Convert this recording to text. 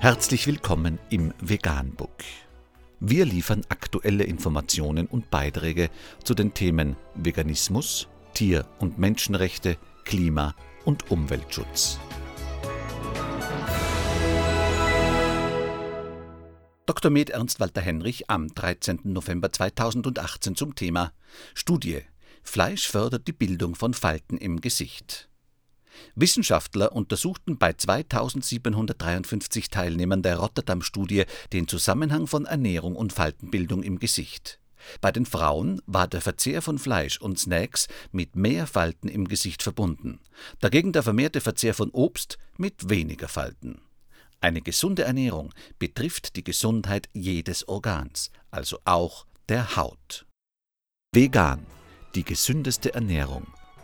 Herzlich willkommen im Veganbook. Wir liefern aktuelle Informationen und Beiträge zu den Themen Veganismus, Tier- und Menschenrechte, Klima- und Umweltschutz. Dr. Med Ernst Walter Henrich am 13. November 2018 zum Thema Studie Fleisch fördert die Bildung von Falten im Gesicht. Wissenschaftler untersuchten bei 2753 Teilnehmern der Rotterdam-Studie den Zusammenhang von Ernährung und Faltenbildung im Gesicht. Bei den Frauen war der Verzehr von Fleisch und Snacks mit mehr Falten im Gesicht verbunden, dagegen der vermehrte Verzehr von Obst mit weniger Falten. Eine gesunde Ernährung betrifft die Gesundheit jedes Organs, also auch der Haut. Vegan, die gesündeste Ernährung